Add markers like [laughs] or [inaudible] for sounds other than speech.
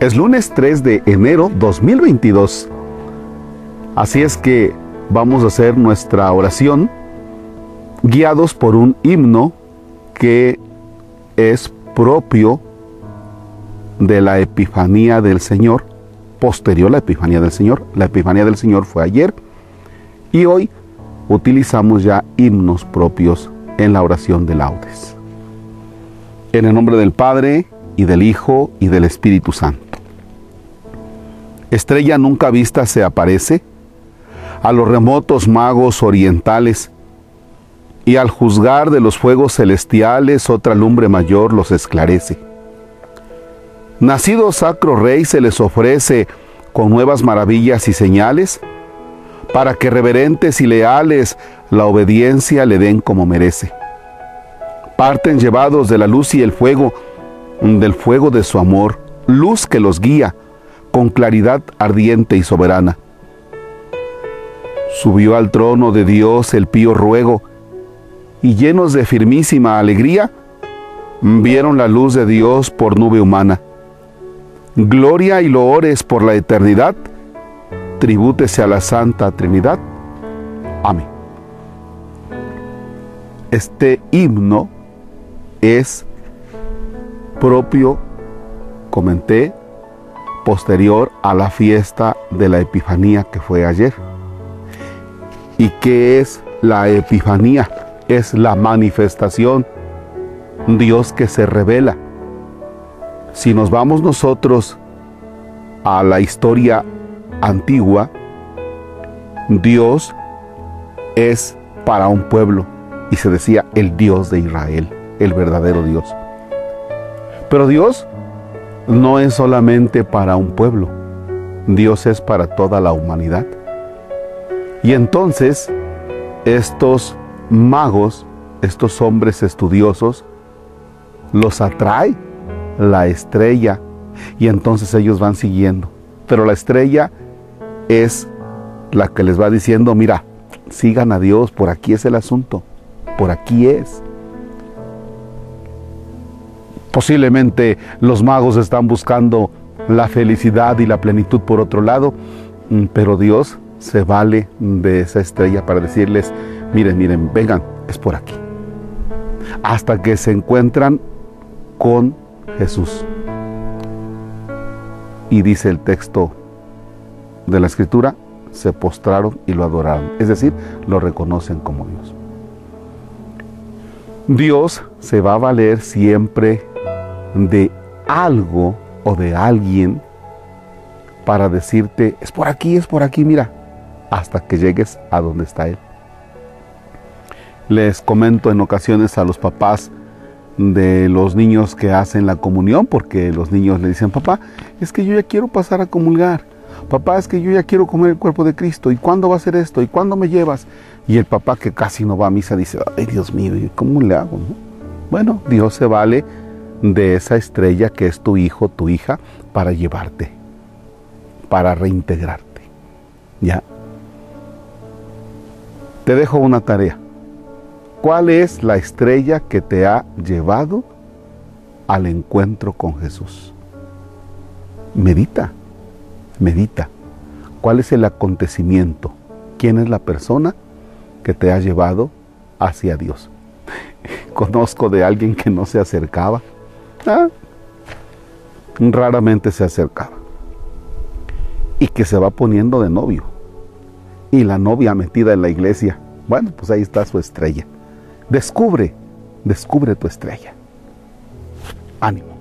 Es lunes 3 de enero 2022. Así es que vamos a hacer nuestra oración guiados por un himno que es propio de la Epifanía del Señor, posterior a la Epifanía del Señor. La Epifanía del Señor fue ayer y hoy utilizamos ya himnos propios en la oración de laudes. En el nombre del Padre, y del Hijo, y del Espíritu Santo. Estrella nunca vista se aparece a los remotos magos orientales, y al juzgar de los fuegos celestiales otra lumbre mayor los esclarece. Nacido sacro rey se les ofrece con nuevas maravillas y señales, para que reverentes y leales la obediencia le den como merece. Parten llevados de la luz y el fuego, del fuego de su amor, luz que los guía con claridad ardiente y soberana. Subió al trono de Dios el pío ruego, y llenos de firmísima alegría, vieron la luz de Dios por nube humana. Gloria y loores por la eternidad, tribútese a la Santa Trinidad. Amén. Este himno es propio, comenté, posterior a la fiesta de la Epifanía que fue ayer. ¿Y qué es la Epifanía? Es la manifestación, Dios que se revela. Si nos vamos nosotros a la historia antigua, Dios es para un pueblo y se decía el Dios de Israel, el verdadero Dios. Pero Dios no es solamente para un pueblo, Dios es para toda la humanidad. Y entonces estos magos, estos hombres estudiosos, los atrae la estrella y entonces ellos van siguiendo. Pero la estrella es la que les va diciendo, mira, sigan a Dios, por aquí es el asunto, por aquí es. Posiblemente los magos están buscando la felicidad y la plenitud por otro lado, mm, pero Dios se vale de esa estrella para decirles, miren, miren, vengan, es por aquí. Hasta que se encuentran con Jesús. Y dice el texto de la escritura, se postraron y lo adoraron. Es decir, lo reconocen como Dios. Dios se va a valer siempre de algo o de alguien para decirte, es por aquí, es por aquí, mira, hasta que llegues a donde está Él. Les comento en ocasiones a los papás de los niños que hacen la comunión, porque los niños le dicen, papá, es que yo ya quiero pasar a comulgar. Papá, es que yo ya quiero comer el cuerpo de Cristo. ¿Y cuándo va a ser esto? ¿Y cuándo me llevas? Y el papá que casi no va a misa dice, ay Dios mío, ¿cómo le hago? Bueno, Dios se vale de esa estrella que es tu hijo, tu hija, para llevarte, para reintegrarte. ¿Ya? Te dejo una tarea. ¿Cuál es la estrella que te ha llevado al encuentro con Jesús? Medita, medita. ¿Cuál es el acontecimiento? ¿Quién es la persona que te ha llevado hacia Dios? [laughs] Conozco de alguien que no se acercaba Ah. raramente se acercaba. Y que se va poniendo de novio. Y la novia metida en la iglesia. Bueno, pues ahí está su estrella. Descubre, descubre tu estrella. Ánimo.